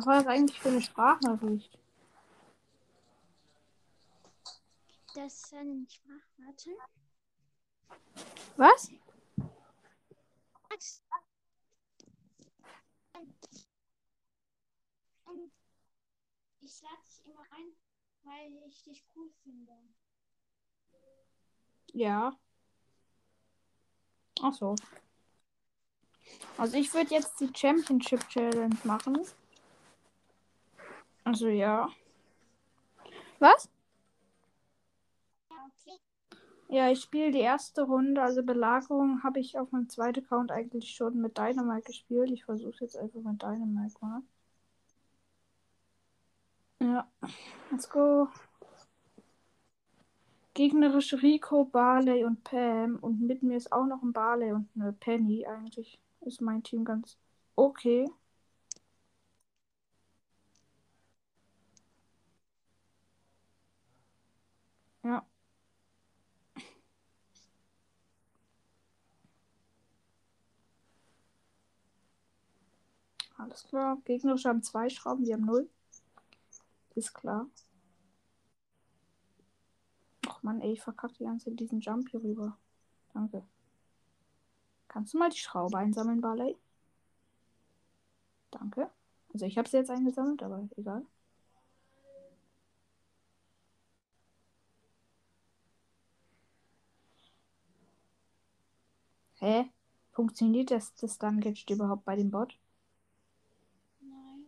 Was war das eigentlich für eine Sprachnachricht? Das ist eine Sprachwarte. Was? Ich lade dich immer ein, weil ich dich cool finde. Ja. Ach so. Also ich würde jetzt die Championship Challenge machen. Also ja. Was? Ja, ich spiele die erste Runde. Also Belagerung habe ich auf meinem zweiten Account eigentlich schon mit Dynamite gespielt. Ich versuche jetzt einfach mit Dynamite mal. Ja, let's go. Gegnerische Rico, Barley und Pam. Und mit mir ist auch noch ein Barley und eine Penny. Eigentlich ist mein Team ganz okay. Ja. Alles klar. Gegnerische haben zwei Schrauben, wir haben null. Ist klar. Ach man, ey, ich verkacke die ganze diesen Jump hier rüber. Danke. Kannst du mal die Schraube einsammeln, Barley? Danke. Also ich habe sie jetzt eingesammelt, aber egal. Hä? Funktioniert das, das dann jetzt überhaupt bei dem Bot? Nein.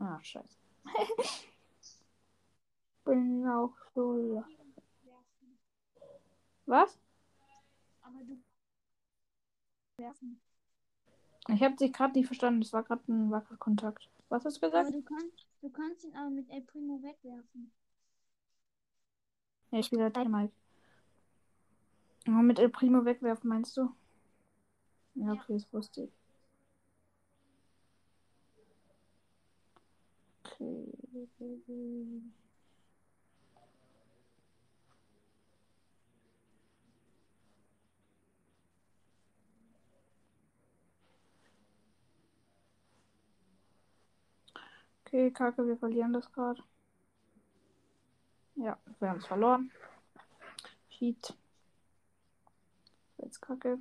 Ah, scheiße. Bin auch so. Was? Aber du. Werfen. Ich habe dich gerade nicht verstanden. Das war gerade ein Wackelkontakt. Was hast du Aber gesagt? du kannst, du kannst ihn aber mit El Primo wegwerfen. Ja, ich spiele Dynamite. Oh, mit El Primo wegwerfen, meinst du? Ja, Ja. okay, das wusste ich. Okay, Kacke, wir verlieren das gerade. Ja, wir haben es verloren. Cheat. Jetzt Kacke.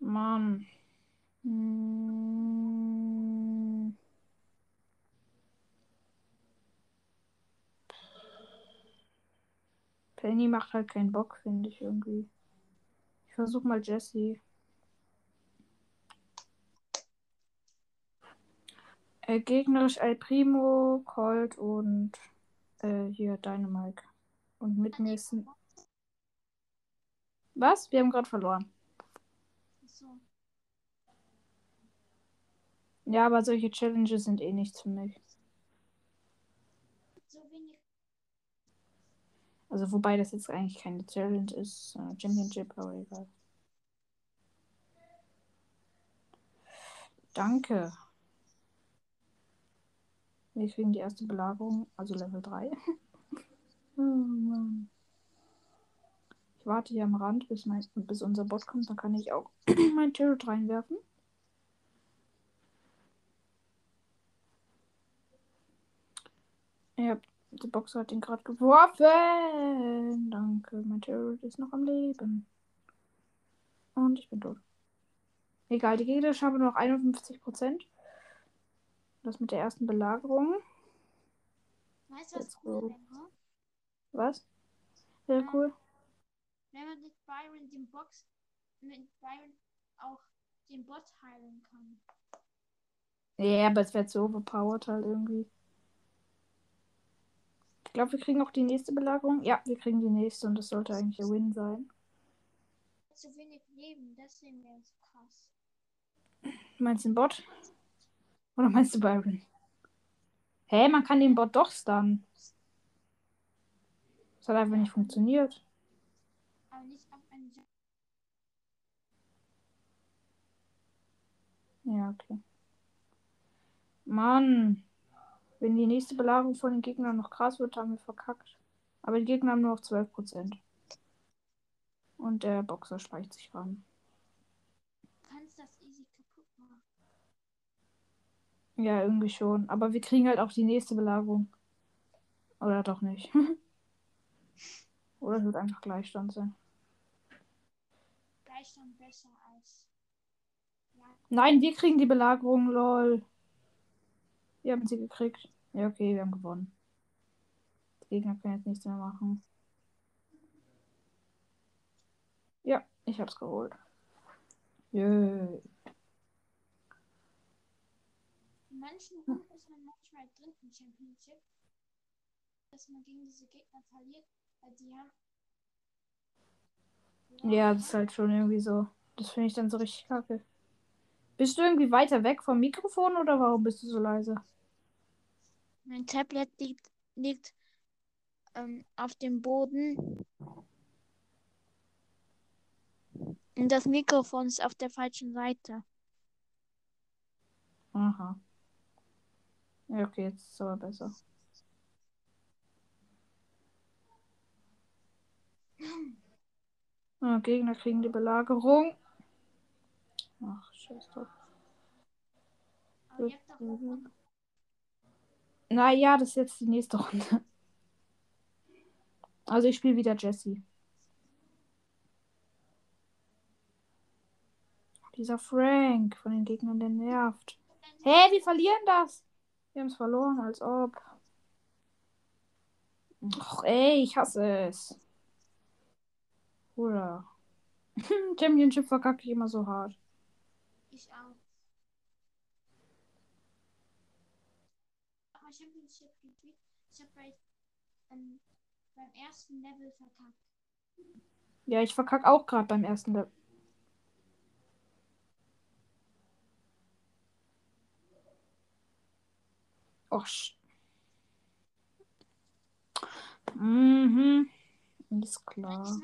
Mann. Hm. Penny macht halt keinen Bock, finde ich irgendwie. Ich versuche mal Jesse. Äh, gegnerisch El Primo, Colt und äh, hier Dynamite. Und mit mir ist ein. Was? Wir haben gerade verloren. So. Ja, aber solche Challenges sind eh nichts für mich. So wenig. Also wobei das jetzt eigentlich keine Challenge ist, äh, Championship, aber egal. Danke. Wir kriegen die erste Belagerung, also Level 3. oh Mann. Ich warte hier am Rand, bis, mein, bis unser Bot kommt, dann kann ich auch mein Turret reinwerfen. Ja, die Boxer hat ihn gerade geworfen. Danke, mein Turret ist noch am Leben. Und ich bin tot. Egal, die Gegner haben nur noch 51%. Das mit der ersten Belagerung. Weißt du, was cool wäre? Was? Sehr cool. Wenn man mit Byron den Box, mit Byron auch den Bot heilen kann. Ja, aber es wird so overpowered halt irgendwie. Ich glaube, wir kriegen auch die nächste Belagerung. Ja, wir kriegen die nächste und das sollte eigentlich ein Win sein. Zu wenig Leben, deswegen wäre es krass. Meinst du den Bot? Oder meinst du Byron? Hä, man kann den Bot doch stunnen. Das hat einfach nicht funktioniert. Aber nicht auf einen Jump. Ja, okay. Mann. Wenn die nächste Belagerung von den Gegnern noch krass wird, haben wir verkackt. Aber die Gegner haben nur noch 12%. Und der Boxer speicht sich ran. Du kannst das easy kaputt machen. Ja, irgendwie schon. Aber wir kriegen halt auch die nächste Belagerung. Oder doch nicht. Oder es wird einfach Gleichstand sein. Gleichstand besser als. Ja, Nein, wir kriegen die Belagerung, lol. Wir haben sie gekriegt. Ja, okay, wir haben gewonnen. Die Gegner können jetzt nichts mehr machen. Ja, ich hab's geholt. Yay. in manchen Runden ist man manchmal drin im Championship, dass man gegen diese Gegner verliert, weil die haben. Ja, das ist halt schon irgendwie so. Das finde ich dann so richtig kacke. Bist du irgendwie weiter weg vom Mikrofon oder warum bist du so leise? Mein Tablet liegt, liegt ähm, auf dem Boden. Und das Mikrofon ist auf der falschen Seite. Aha. Ja, okay, jetzt ist es aber besser. Ah, Gegner kriegen die Belagerung. Ach, scheiß drauf. Doch Naja, das ist jetzt die nächste Runde. Also ich spiele wieder Jesse. Dieser Frank von den Gegnern, der nervt. Hä, hey, wir verlieren das. Wir haben es verloren, als ob. Och, ey, ich hasse es. Oder. Championship verkacke ich immer so hart. Ich auch. Aber Championship gespielt. Ich habe bei, ähm, beim ersten Level verkackt. Ja, ich verkacke auch gerade beim ersten Level. Och. Mhm. Ist klar.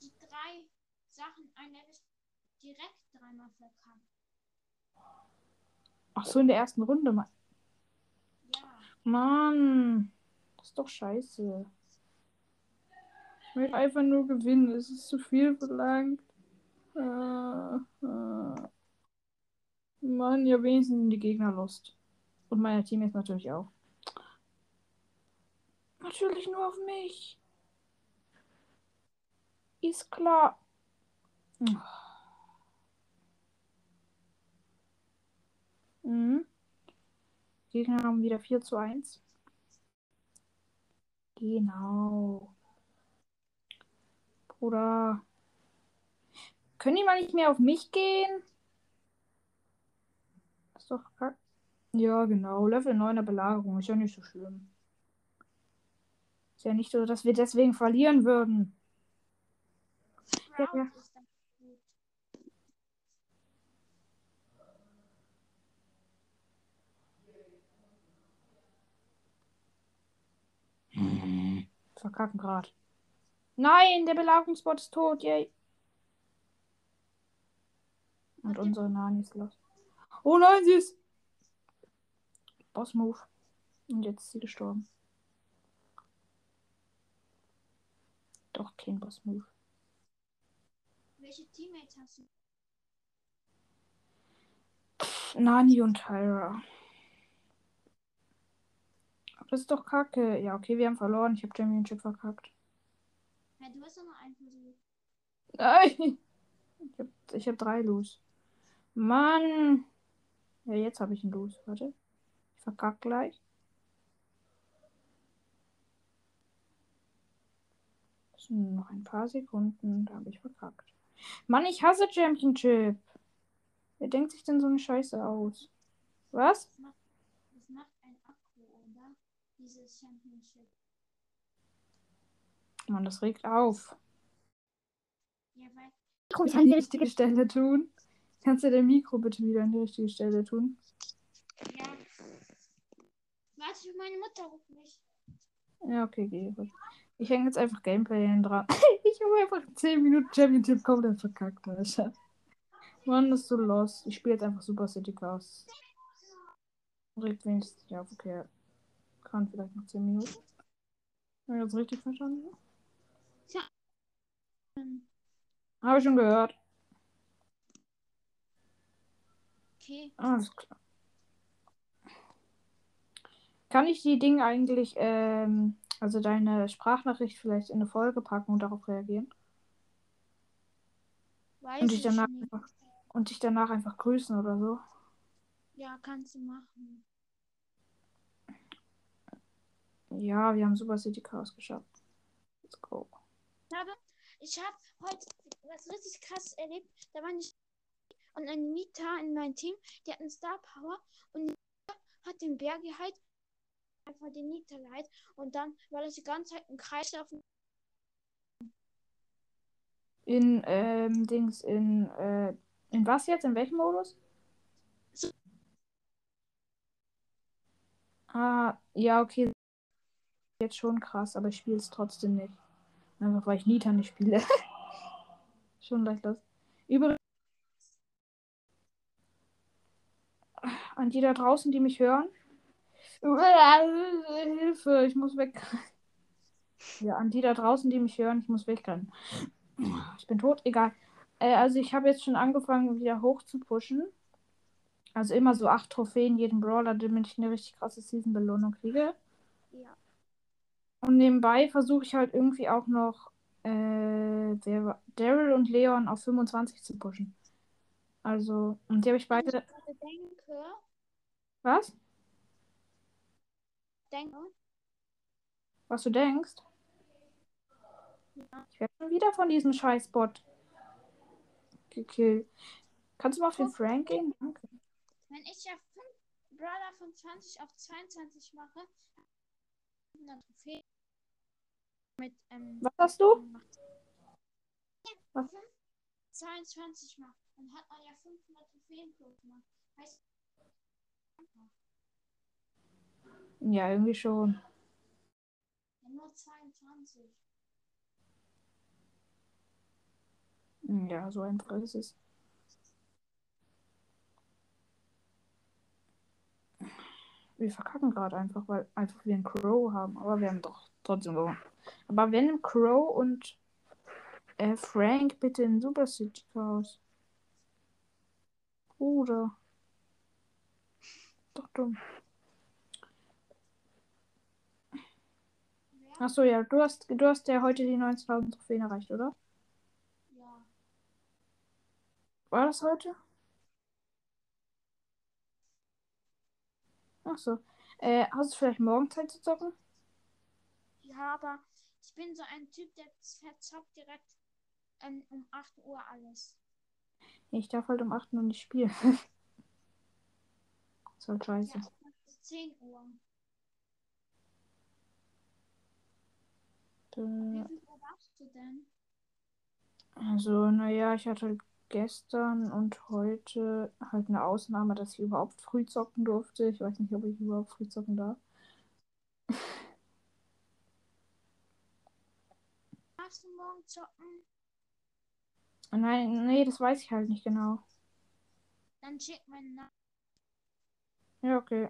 Die drei Sachen ein Level direkt dreimal verkackt. Ach so, in der ersten Runde. Ma- Ja. Mann. Das ist doch scheiße. Ich will einfach nur gewinnen. Es ist zu viel verlangt. Äh, äh. Mann, ja, wenigstens sind die Gegner lost. Und meine Teammates natürlich auch. Natürlich nur auf mich. Ist klar. Mhm. Gegner haben wieder 4 zu 1. Genau. Bruder. Können die mal nicht mehr auf mich gehen? ist doch kack. Ja, genau. Level 9er Belagerung. Ist ja nicht so schlimm. Ist ja nicht so, dass wir deswegen verlieren würden. Ja, ja. Verkacken grad. Nein, der Belagerungsbot ist tot. Yay. Und unsere Nani ist los. Oh nein, sie ist. Boss Move. Und jetzt ist sie gestorben. Doch, kein Boss Move. Welche Teammates hast du? Nani und Tyra. Das ist doch kacke. Ja, okay, wir haben verloren. Ich habe Championship verkackt. Ja, du hast doch noch einen Versuch. Nein. Ich habe ich hab drei Los. Mann. Ja, jetzt habe ich einen Los. Warte. Ich verkack gleich. Das sind nur noch ein paar Sekunden. Da habe ich verkackt. Mann, ich hasse Championship. Wer denkt sich denn so eine Scheiße aus? Was? Das macht ein Akku, oder? Dieses Championship. Mann, das regt auf. Ja, weil Mikro wieder an die richtige Stelle tun. Kannst du dein Mikro bitte wieder an die richtige Stelle tun? Ja. Warte, meine Mutter ruft mich. Ja, okay, geh. Ich hänge jetzt einfach Gameplay hin dran. ich habe einfach 10 Minuten Championship komplett verkackt, Alter. Mann, das ist so los. Ich spiele jetzt einfach Super City Chaos. Regt wenigstens ja auf, okay. Kann vielleicht noch 10 Minuten. Habe ich das richtig verstanden? Hm, Habe ich schon gehört. Okay. Alles klar. Kann ich die Dinge eigentlich, ähm, also deine Sprachnachricht vielleicht in eine Folge packen und darauf reagieren? Weiß Und dich ich danach nicht. einfach, und dich danach einfach grüßen oder so? Ja, kannst du machen. Ja, wir haben Super City Chaos geschafft. Let's go. Ich habe, ich habe heute was richtig krasses erlebt. Da war ich und eine Nita in meinem Team, die hatten Star Power und Nita hat den Bär geheilt, einfach den Nita leid und dann war das die ganze Zeit im Kreis laufen. In, ähm, Dings, in, äh, in was jetzt? In welchem Modus? So. Ah, ja, okay. Jetzt schon krass, aber ich spiele es trotzdem nicht. Einfach weil ich Nita nicht spiele. schon leicht los. Übrigens. An die da draußen, die mich hören. Hilfe, ich muss weg. Ja, an die da draußen, die mich hören, ich muss wegrennen. Ich bin tot, egal. Äh, also ich habe jetzt schon angefangen, wieder hoch zu pushen. Also immer so acht Trophäen jeden Brawler, damit ich eine richtig krasse Season-Belohnung kriege. Ja. Und nebenbei versuche ich halt irgendwie auch noch äh, Daryl und Leon auf 25 zu pushen. Also, und die habe ich ich beide. gerade denke, Was? denke, Was du denkst? Ja. Ich werde schon wieder von diesem Scheißbot gekillt. Kannst du mal auf den Frank gehen? Danke. wenn ich ja 5 Brawler von 20 auf 22 mache, 100 Trophäen mit, ähm, Was hast du? Was? 22 macht, dann hat man ja 500 Trophäen plus gemacht. Heißt, Ja, irgendwie schon. ja, nur 22. Ja, so einfach ist es. Wir verkacken gerade einfach, weil einfach wir einen Crow haben. Aber wir haben doch trotzdem gewonnen. Aber wenn Crow und äh, Frank bitte in Super City Chaos. Bruder. Doch dumm. Achso, ja, du hast, du hast ja heute die 19.000 Trophäen erreicht, oder? Ja. War das heute? Achso. Äh, hast du vielleicht morgen Zeit zu zocken? Ja, aber ich bin so ein Typ, der verzockt direkt ähm, um 8 Uhr alles. Ich darf halt um 8 Uhr nicht spielen. ist halt scheiße. Ja, bis 10 Uhr. Wie Äh, viel Uhr darfst du denn? Also, naja, ich hatte halt gestern und heute halt eine Ausnahme, dass ich überhaupt früh zocken durfte. Ich weiß nicht, ob ich überhaupt früh zocken darf. Darfst du morgen zocken? Nein, nee, das weiß ich halt nicht genau. Dann schick meine Nachricht. Ja, okay.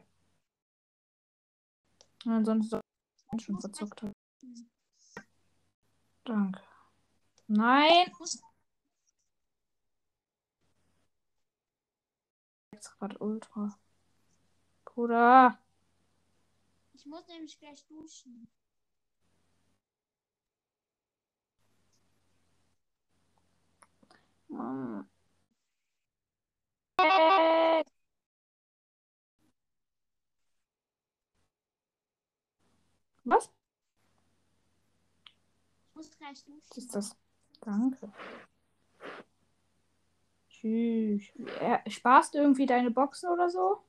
Ansonsten soll ich schon verzockt haben. Hm. Danke. Nein! Jetzt gerade Ultra. Bruder. ich muss nämlich gleich duschen. Äh. Was? Muss. Was ist das? Danke. Tschüss. Sparst du irgendwie deine Boxen oder so?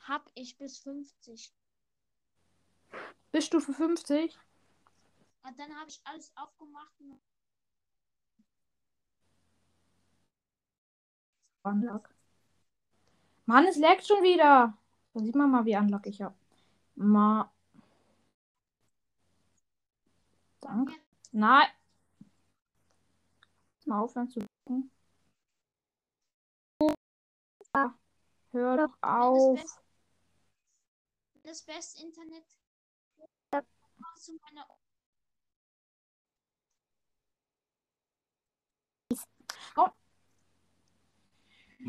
Hab ich bis 50. Bis Stufe 50? Und dann habe ich alles aufgemacht. Unlock. Mann, es laggt schon wieder. Da sieht man mal, wie Unlock ich hab. Ma. Danke. Nein. Mal aufhören zu gucken. Hör doch Das, auf. das beste Internet. Zu meiner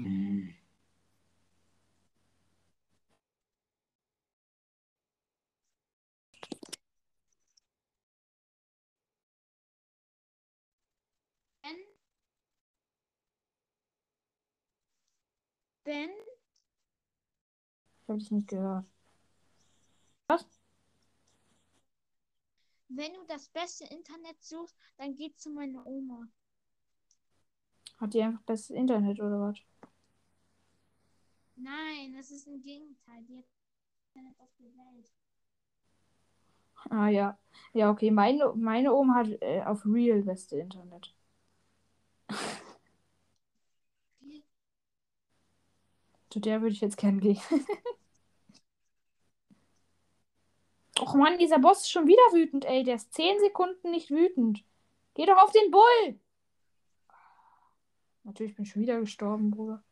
Ben? Ben? Ich habe dich nicht gehört. Was? Wenn du das beste Internet suchst, dann geh zu meiner Oma. Hat die einfach das Internet oder was? Nein, das ist im Gegenteil. Die hat Internet auf der Welt. Ah ja. Ja, okay. Meine, meine Oma hat äh, auf Real beste Internet. Zu der würde ich jetzt gern gehen. Och Mann, dieser Boss ist schon wieder wütend, ey. Der ist 10 Sekunden nicht wütend. Geh doch auf den Bull! Natürlich bin ich schon wieder gestorben, Bruder.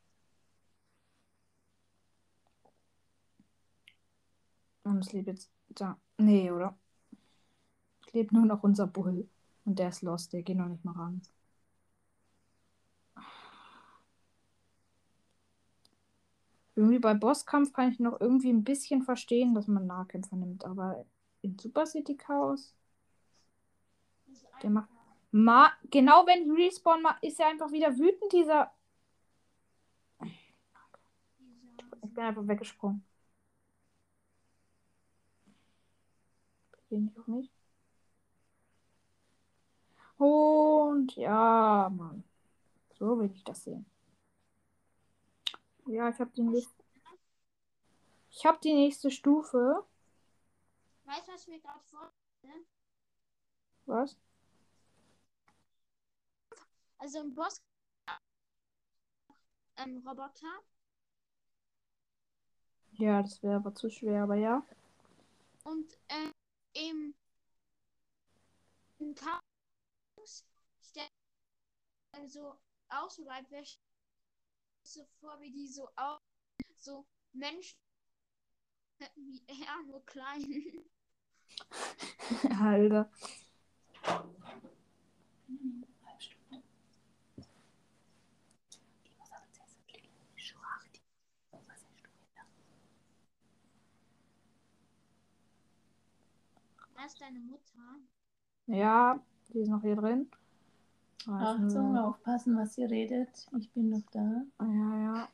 Und es lebt jetzt da. Nee, oder? Es lebt nur noch unser Bull. Und der ist lost, der geht noch nicht mal ran. Irgendwie bei Bosskampf kann ich noch irgendwie ein bisschen verstehen, dass man Nahkämpfer nimmt, aber in Super City Chaos, der macht. Ma genau wenn Respawn ma ist er einfach wieder wütend, dieser. Ich bin einfach weggesprungen. Den ich auch nicht. Und ja, Mann. So will ich das sehen. Ja, ich habe die nächste. Ich habe die nächste Stufe. Weißt du, was ich mir gerade vor... Was? Also im Boss... Ähm, Roboter. Ja, das wäre aber zu schwer, aber ja. Und ähm, im... Im Chaos... stellt so aus, so wäre so vor, wie die so auch so Menschen wie er nur klein. Alter. Ist deine Mutter. Ja, die ist noch hier drin. Achtung, aufpassen, was ihr redet. Ich bin noch da. Ja, ja.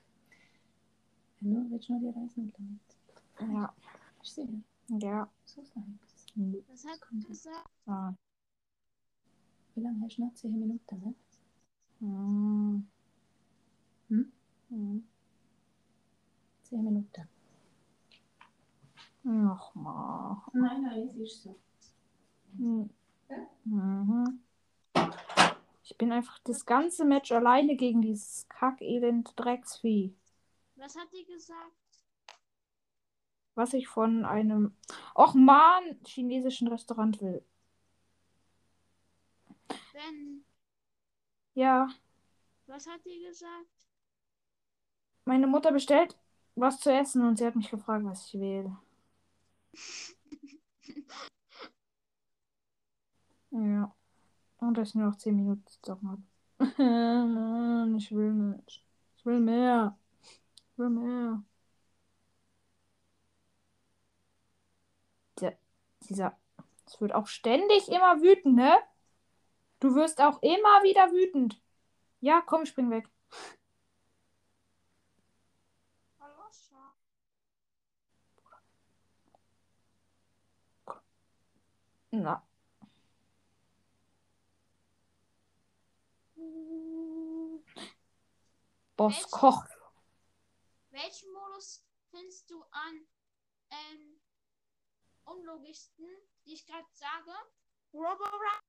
Nur willst du noch die Reisen damit? Ja. Ich sehe. Ja. So sein. Was hat du gesagt? Ah. Wie lange hast du noch? 10 Minuten, ne? Hm. Hm? Hm. 10 Minuten. Ach mal. Nein, nein, es ist so. Hm. Mhm. Ich bin einfach das ganze Match alleine gegen dieses kackelend Drecksvieh. Was hat die gesagt? Was ich von einem, och man, chinesischen Restaurant will. Ben, Ja, was hat die gesagt? meine Mutter bestellt was zu essen und sie hat mich gefragt, was ich will. Ja. Und ich nur noch 10 Minuten zu habe. Mann, ich will nicht. Ich will mehr. Ich will mehr. Der, dieser. Es wird auch ständig immer wütend, ne? Du wirst auch immer wieder wütend. Ja, komm, spring weg. Hallo, Schatz. Na. Boss Welches- kocht. Welchen Modus findest du am ähm, unlogischsten, die ich gerade sage? Roborun,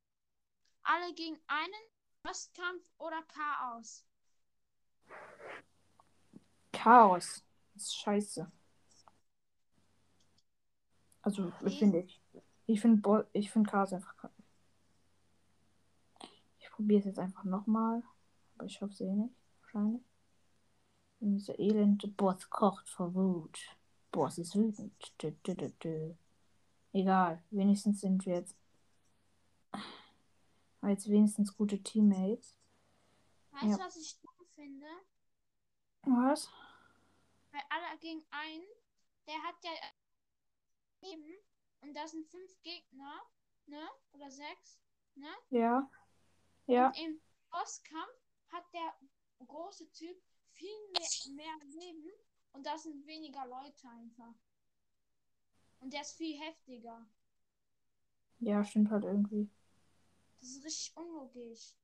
alle gegen einen, Bosskampf oder Chaos? Chaos. Das ist scheiße. Also, Okay. finde ich. Ich finde Bo ich find Chaos einfach kacke. Ich probiere es jetzt einfach nochmal. Aber ich hoffe es eh nicht. Wahrscheinlich. Und dieser elende Boss kocht vor Wut. Boss ist wütend. Dü, dü, dü. Egal. Wenigstens sind wir jetzt. Jetzt wenigstens gute Teammates. Weißt Ja. du, was ich dumm finde? Was? Bei alle gegen einen, der hat ja Leben und da sind fünf Gegner, ne? Oder sechs, ne? Ja. Ja. Und im Bosskampf hat der große Typ viel mehr, mehr Leben und da sind weniger Leute einfach. Und der ist viel heftiger. Ja, stimmt halt irgendwie. Das ist richtig unlogisch.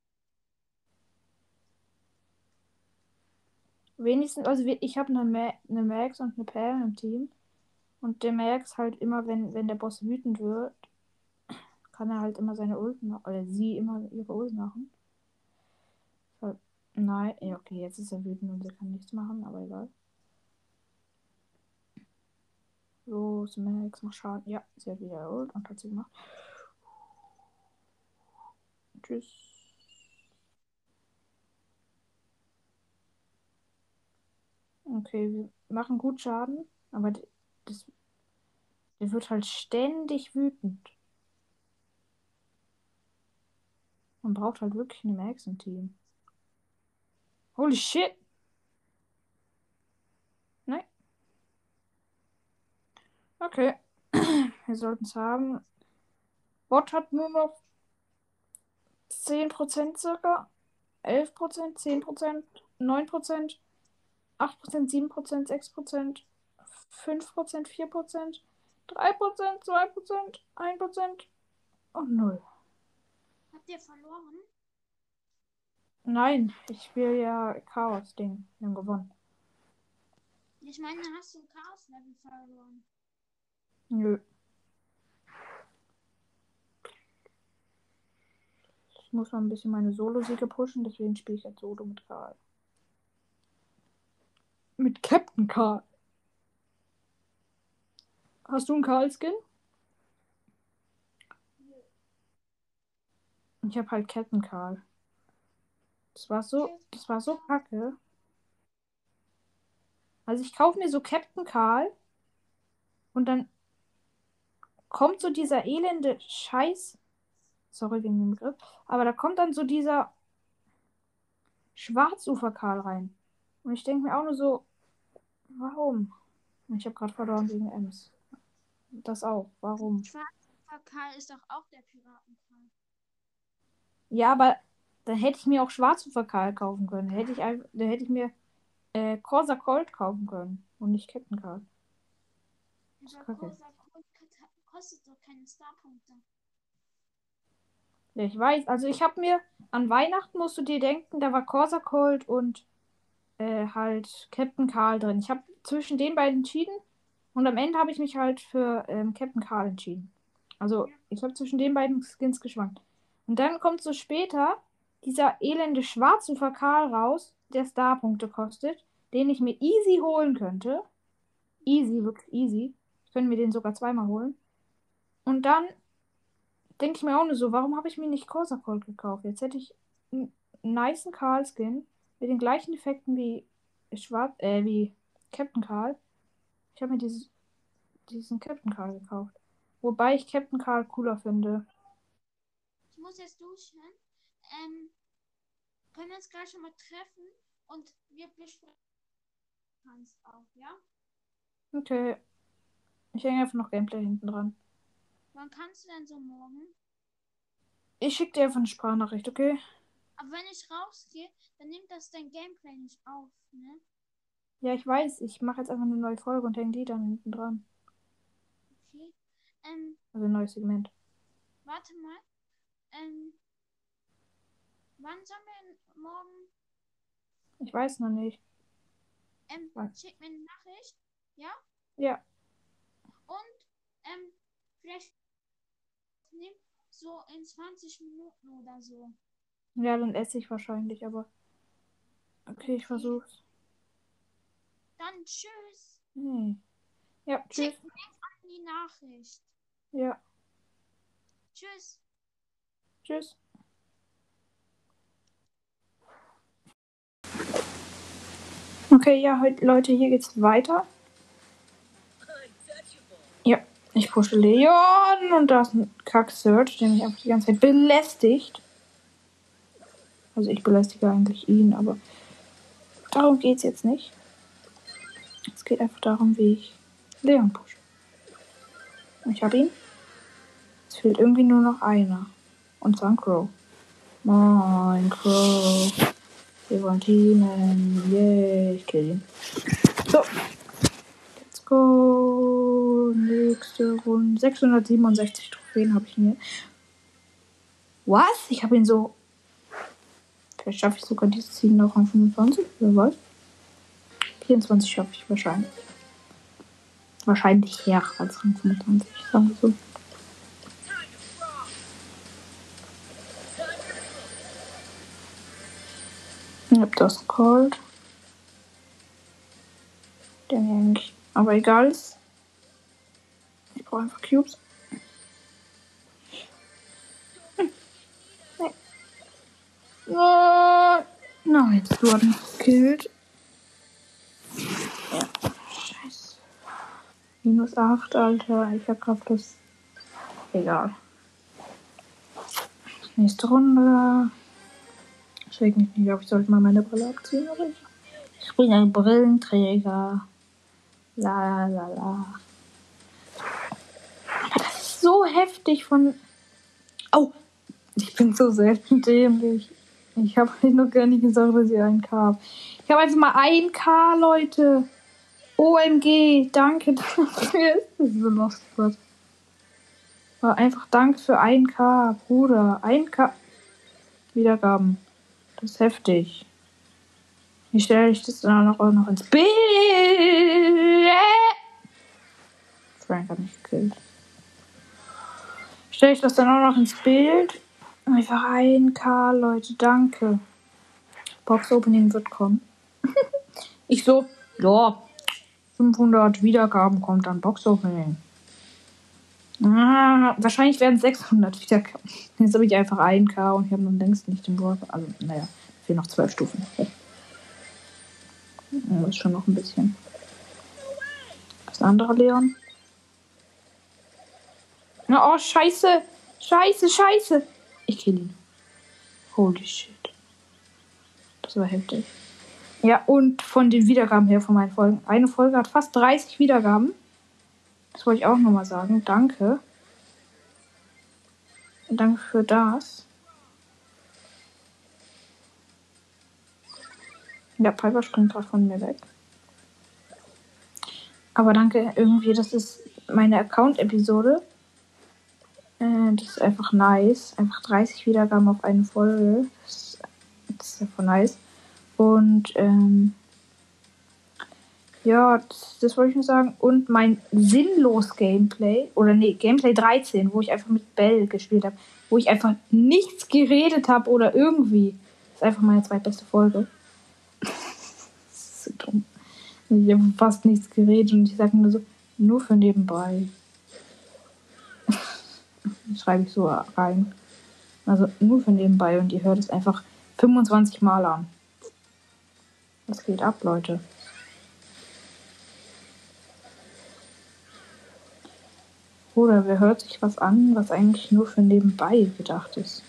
Wenigstens, also ich habe eine, Ma eine Max und eine Pam im Team. Und der Max halt immer, wenn, wenn der Boss wütend wird, kann er halt immer seine Ult machen. Oder sie immer ihre Ult machen. Halt, nein, okay, jetzt ist er wütend und sie kann nichts machen, aber egal. Los, Max, mach Schaden. Ja, sie hat wieder Ult und hat sie gemacht. Tschüss. Okay, wir machen gut Schaden, aber d- das, der wird halt ständig wütend. Man braucht halt wirklich eine Max im Team. Holy shit! Nein. Okay. Wir sollten es haben. Bot hat nur noch 10% circa. 11%, 10%, 9%, 8%, 7%, 6%, 5%, 4%, 3%, 2%, 1% und 0. Habt ihr verloren? Nein, ich spiele ja Chaos-Ding. Wir haben gewonnen. Ich meine, hast du ein Chaos-Level verloren? Nö. Ich muss noch ein bisschen meine Solo-Siege pushen, deswegen spiele ich jetzt Solo mit Karl. Mit Captain Karl. Hast du einen Karl-Skin? Ich habe halt Captain Karl. Das war so, das war so kacke. Also ich kaufe mir so Captain Karl und dann kommt so dieser elende Scheiß. Sorry wegen dem Begriff. Aber da kommt dann so dieser Schwarzufer-Karl rein. Und ich denke mir auch nur so, warum? Ich habe gerade verloren gegen Ems. Das auch. Warum? Schwarzer Karl ist doch auch der Piratenkarl. Ja, aber dann hätte ich mir auch Schwarzufer-Karl kaufen können. Hätte ich, dann hätte ich mir äh, Corsa Colt kaufen können. Und nicht Captain Karl. Kacke. großer Colt kostet doch keine Starpunkte. Ja, ich weiß. Also ich habe mir an Weihnachten musst du dir denken, da war Corsa Colt und äh, halt Captain Karl drin. Ich habe zwischen den beiden entschieden und am Ende habe ich mich halt für ähm, Captain Karl entschieden. Also ich habe zwischen den beiden Skins geschwankt. Und dann kommt so später dieser elende Schwarzufer Karl raus, der Starpunkte kostet, den ich mir easy holen könnte. Easy, wirklich easy. Ich könnte mir den sogar zweimal holen. Und dann denke ich mir auch nur so, warum habe ich mir nicht Corsa Colt gekauft? Jetzt hätte ich einen nicen Karl-Skin mit den gleichen Effekten wie Schwarz, äh, wie Captain Karl. Ich habe mir dieses, diesen Captain Karl gekauft. Wobei ich Captain Karl cooler finde. Ich muss jetzt duschen. Ähm, können wir uns gleich schon mal treffen und wir besprechen kannst auch, ja? Okay. Ich hänge einfach noch Gameplay hinten dran. Wann kannst du denn so morgen? Ich schicke dir einfach eine Sprachnachricht, okay? Aber wenn ich rausgehe, dann nimmt das dein Gameplay nicht auf, ne? Ja, ich weiß. Ich mache jetzt einfach eine neue Folge und hänge die dann hinten dran. Okay. Ähm, Also ein neues Segment. warte mal. Ähm, wann sollen wir morgen? Ich weiß noch nicht. Ähm, schick mir eine Nachricht, ja? Ja. Und, ähm, vielleicht so in 20 Minuten oder so. Ja, dann esse ich wahrscheinlich, aber. Okay, ich versuch's. Dann tschüss. Nee. Ja, tschüss. Schick mir an die Nachricht. Ja, Tschüss. tschüss. Okay, ja, heute, Leute, hier geht's weiter. Ja, ich pushe Leon und da ist ein Kack-Search, der mich einfach die ganze Zeit belästigt. Also ich belästige eigentlich ihn, aber darum geht's jetzt nicht. Es geht einfach darum, wie ich Leon pushe. Und ich habe ihn. Es fehlt irgendwie nur noch einer. Und zwar ein Crow. Moin, Crow. Wir wollen teamen. Yay, ich kill ihn. So. Let's go. Nächste Runde. 667 Trophäen habe ich mir. Was? Ich habe ihn so. Vielleicht schaffe ich sogar dieses Ziel noch an 25. Wer weiß. 24 schaffe ich wahrscheinlich. Wahrscheinlich her als Rang 25, sagen wir so. Ich hab das Cold. Der eigentlich aber egal. Ich brauche einfach Cubes. Hm. Nee. Oh. Na, jetzt wurden gekillt. Ja. Scheiße. Minus 8, Alter. Ich grad plus. Egal. Nächste Runde. Ich weiß mich nicht, ob ich sollte mal meine Brille abziehen oder so. Ich bin ein Brillenträger. La la la. Aber das ist so heftig von. Oh! Ich bin so selten dämlich. Ich habe noch gar nicht gesagt, dass ich einen K habe. Ich habe einfach mal ein K, Leute. OMG, danke dafür. Das ist so lost. Aber einfach danke für ein K, Bruder. Ein K. Wiedergaben. Das ist heftig. Wie stelle ich das dann auch noch ins Bild? Frank hat mich gekillt. Stelle ich das dann auch noch ins Bild? Einfach ein K, Leute, danke. Box Opening wird kommen. ich so, ja, 500 Wiedergaben kommt dann Box Opening. Ah, wahrscheinlich werden 600 Wiedergaben. Jetzt habe ich einfach 1K und ich habe noch längst nicht den Brawl. Also, naja, fehlen noch 12 Stufen. Das ist schon noch ein bisschen. Das andere Leon. Na, oh, scheiße. Scheiße, scheiße. Ich kill ihn. Holy shit. Das war heftig. Ja, und von den Wiedergaben her von meinen Folgen. Eine Folge hat fast 30 Wiedergaben. Das wollte ich auch nochmal sagen. Danke. Danke für das. Ja, Piper springt gerade von mir weg. Aber danke irgendwie, das ist meine Account-Episode. Äh, das ist einfach nice. Einfach 30 Wiedergaben auf eine Folge. Das ist, das ist einfach nice. Und ähm, ja, das, das, wollte ich nur sagen. Und mein sinnlos Gameplay, oder nee, Gameplay 13, wo ich einfach mit Bell gespielt habe, wo ich einfach nichts geredet habe oder irgendwie. Das ist einfach meine zweitbeste Folge. das ist so dumm. Ich habe fast nichts geredet und ich sage nur so, nur für nebenbei. Schreibe ich so rein. Also nur für nebenbei und ihr hört es einfach 25 Mal an. Was geht ab, Leute? Oder wer hört sich was an, was eigentlich nur für nebenbei gedacht ist?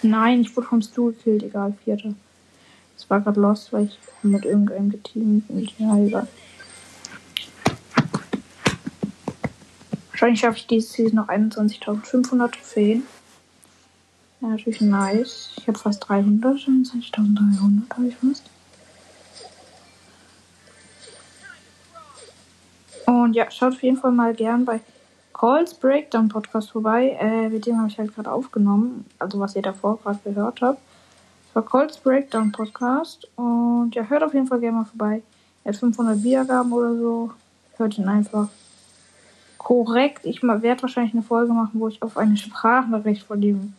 Nein, ich wurde vom Stuhl gekillt, egal, vierter. Es war gerade lost, weil ich mit irgendeinem geteamt bin. Ja, egal. Wahrscheinlich schaffe ich dieses Season noch 21.500 Trophäen. Ja, natürlich nice. Ich habe fast 300, 21.300 habe ich fast. Und ja, schaut auf jeden Fall mal gern bei Calls Breakdown Podcast vorbei. Äh, mit dem habe ich halt gerade aufgenommen. Also was ihr davor gerade gehört habt. Das war Calls Breakdown Podcast. Und ja, hört auf jeden Fall gerne mal vorbei. Er hat 500 Wiedergaben oder so. Hört ihn einfach korrekt. Ich werde wahrscheinlich eine Folge machen, wo ich auf eine Sprachnachricht von ihm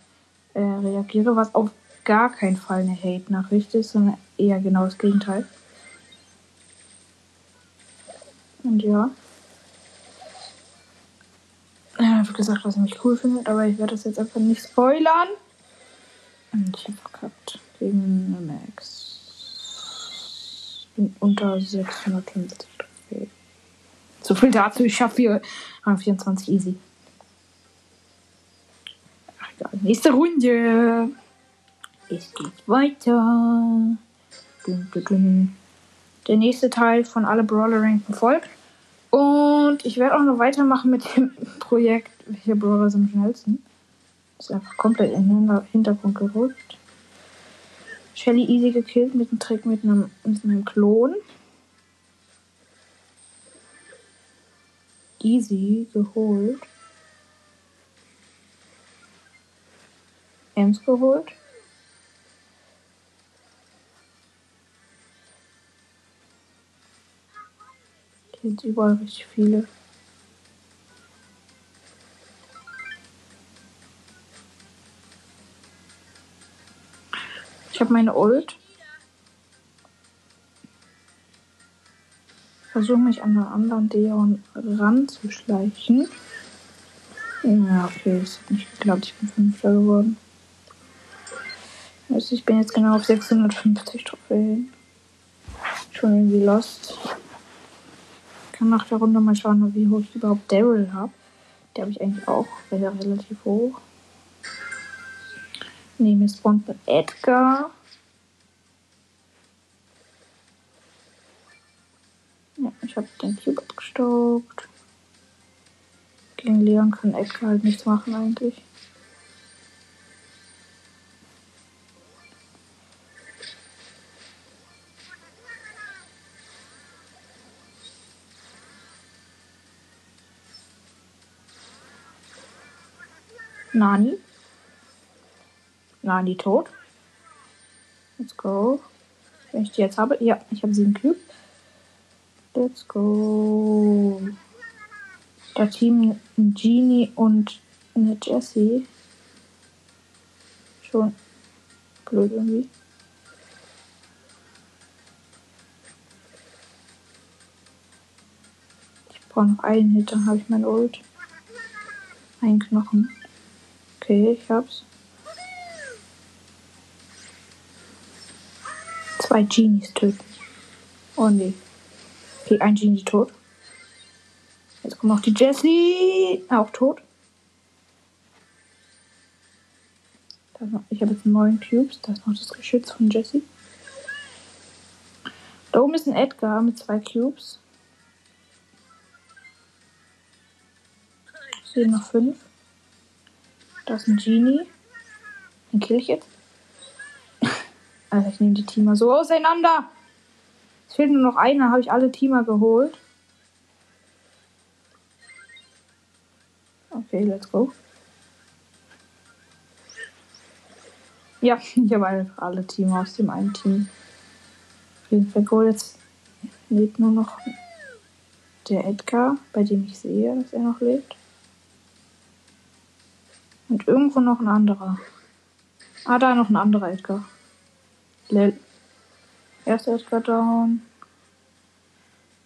äh, reagiere, was auf gar keinen Fall eine Hate-Nachricht ist, sondern eher genau das Gegenteil. Und ja. Er hat gesagt, dass er mich cool findet, aber ich werde das jetzt einfach nicht spoilern. Und ich habe verkackt. Gegen Max. Bin unter 650 Trophäen. So viel dazu. Ich schaffe hier Rang 24 easy. Ach egal. Nächste Runde. Es geht weiter. Dun, dun, dun. Der nächste Teil von alle Brawler Ranken folgt. Und ich werde auch noch weitermachen mit dem Projekt, welcher Brawler ist am schnellsten. Ist einfach komplett in den Hintergrund gerückt. Shelly easy gekillt mit einem Trick mit einem, mit einem Klon. Easy geholt. Ems geholt. Hier sind überall richtig viele. Ich habe meine Ult. Versuche mich an einen anderen Deon ranzuschleichen. Ja, okay, das hat nicht geklappt. Ich bin Fünfter geworden. Also ich bin jetzt genau auf 650 Trophäen. Schon irgendwie lost. Ich kann nach der Runde mal schauen, wie hoch ich überhaupt Daryl habe. Der habe ich eigentlich auch relativ hoch. Nee, mir spawnt Edgar. Ich habe den Cube abgestaubt. Gegen Leon kann Edgar halt nichts machen eigentlich. Nani. Nani tot. Let's go. Wenn ich die jetzt habe. Ja, ich habe sieben Cube. Let's go. Da Team Genie und eine Jessie. Schon blöd irgendwie. Ich brauche noch einen Hit, dann habe ich mein Ult. Ein Knochen. Okay, ich hab's. Zwei Genies töten. Oh nee. Okay, ein Genie tot. Jetzt kommt noch die Jessie. Auch tot. Ich habe jetzt neun Cubes. Da ist noch das Geschütz von Jessie. Da oben ist ein Edgar mit zwei Cubes. Sehe noch fünf. Da ist ein Genie. Den kill ich jetzt. Also ich nehme die Teamer so auseinander. Es fehlt nur noch einer, habe ich alle Teamer geholt. Okay, let's go. Ja, ich habe einfach alle Teamer aus dem einen Team. Fall go jetzt lebt nur noch der Edgar, bei dem ich sehe, dass er noch lebt. Und irgendwo noch ein anderer. Ah, da noch ein anderer Edgar. Lel. Erster Edgar down.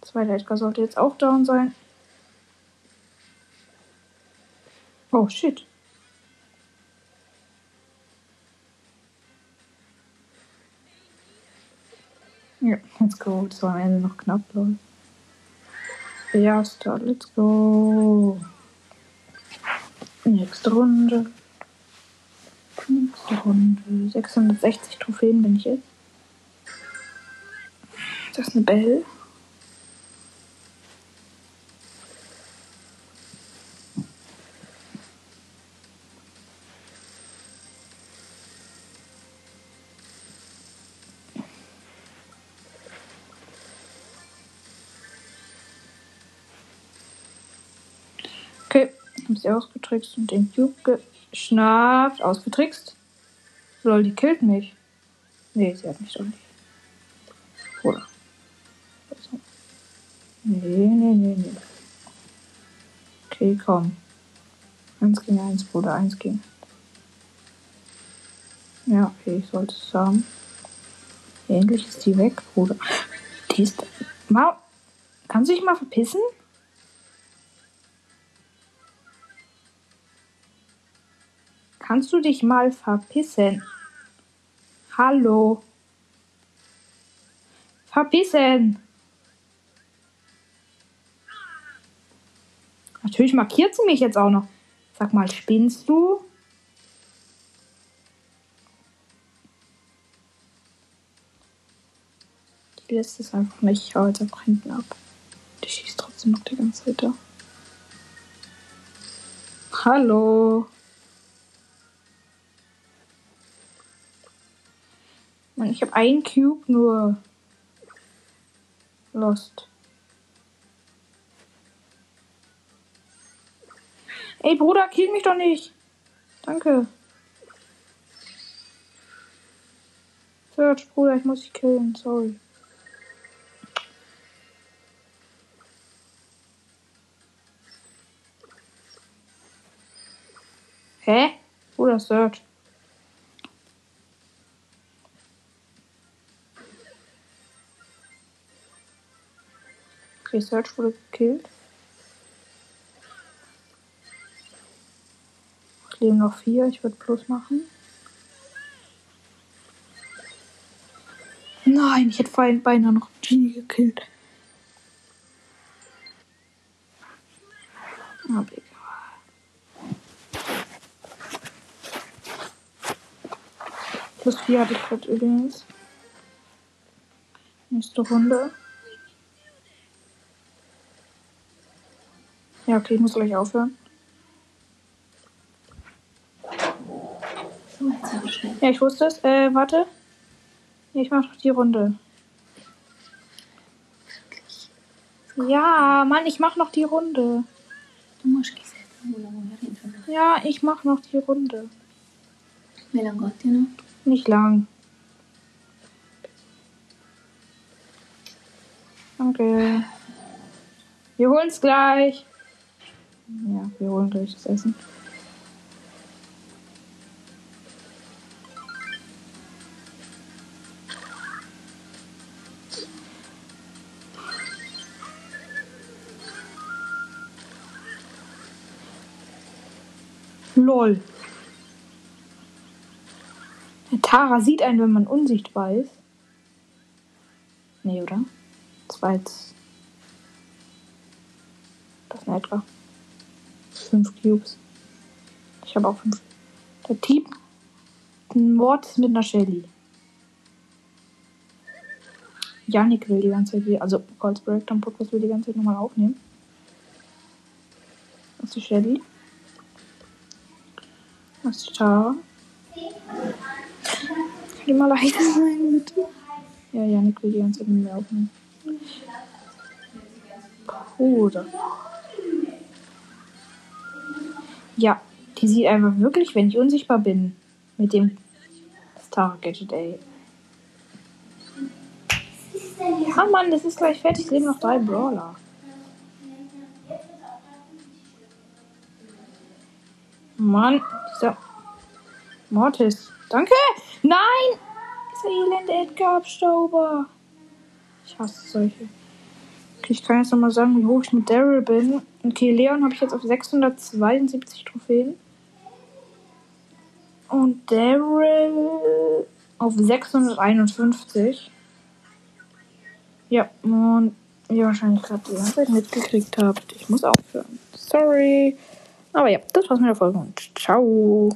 Zweiter Edgar sollte jetzt auch down sein. Oh shit. Ja, let's go. Das war am Ende noch knapp, lol. Erster, let's go. Nächste Runde. Nächste Runde. 660 Trophäen bin ich jetzt. Das ist eine Belle. Okay, hab sie ausgetrickst und den Cube geschnappt. Ausgetrickst. Lol, die killt mich. Nee, sie hat mich doch nicht. Oder? Nee, nee, nee, nee. Okay, komm. Eins gegen eins, Bruder, eins gegen. Ja, okay, ich sollte es sagen. Endlich ist die weg, Bruder. Die ist. Mal. Kannst du dich mal verpissen? Kannst du dich mal verpissen? Hallo. Verpissen. Natürlich markiert sie mich jetzt auch noch. Sag mal, spinnst du? Die lässt es einfach nicht. Ich hau jetzt einfach hinten ab. Die schießt trotzdem noch die ganze Zeit da. Hallo. Ich habe einen Cube nur. Lost. Ey, Bruder, kill mich doch nicht. Danke. Search, Bruder, ich muss dich killen. Sorry. Hä? Bruder, Search. Okay, Search wurde gekillt. Leben noch vier. Ich würde Plus machen. Nein, ich hätte vorhin beinahe noch Genie gekillt. Aber egal. Plus 4 hatte ich gerade übrigens. Nächste Runde. Ja, okay, ich muss gleich aufhören. So, jetzt aber schnell. Ja, ich wusste es. Äh, warte. Ich mach noch die Runde. Ja, Mann, ich mach noch die Runde. Du musst reden. Ja, ich mach noch die Runde. Wie lange geht die noch? Nicht lang. Danke. Wir holen's gleich. Ja, wir holen gleich das Essen. LOL. Tara sieht einen, wenn man unsichtbar ist. Nee, oder? Das war jetzt. Das sind etwa. Fünf Cubes. Ich habe auch fünf. Der Typ. Ein Mord mit einer Shelly. Janik will die ganze Zeit, also Calls Breakdown Podcast will die ganze Zeit nochmal aufnehmen. Das ist die Shelly. Das ist Tara. Kann die mal leise sein, bitte? Ja, Janik will die ganze Zeit mir aufnehmen. Bruder. Ja, die sieht einfach wirklich, wenn ich unsichtbar bin, mit dem Star Gadget, ey. Ah Mann, das ist gleich fertig. Leben noch drei Brawler. Mann, dieser Mortis. Danke! Nein! Dieser elende Edgar-Abstauber. Ich hasse solche. Okay, ich kann jetzt nochmal sagen, wie hoch ich mit Daryl bin. Okay, Leon habe ich jetzt auf 672 Trophäen. Und Daryl auf 651. Ja, und wie ihr wahrscheinlich gerade die ganze Zeit mitgekriegt habt, ich muss aufhören. Sorry. Aber ja, das war's mit der Folge und ciao.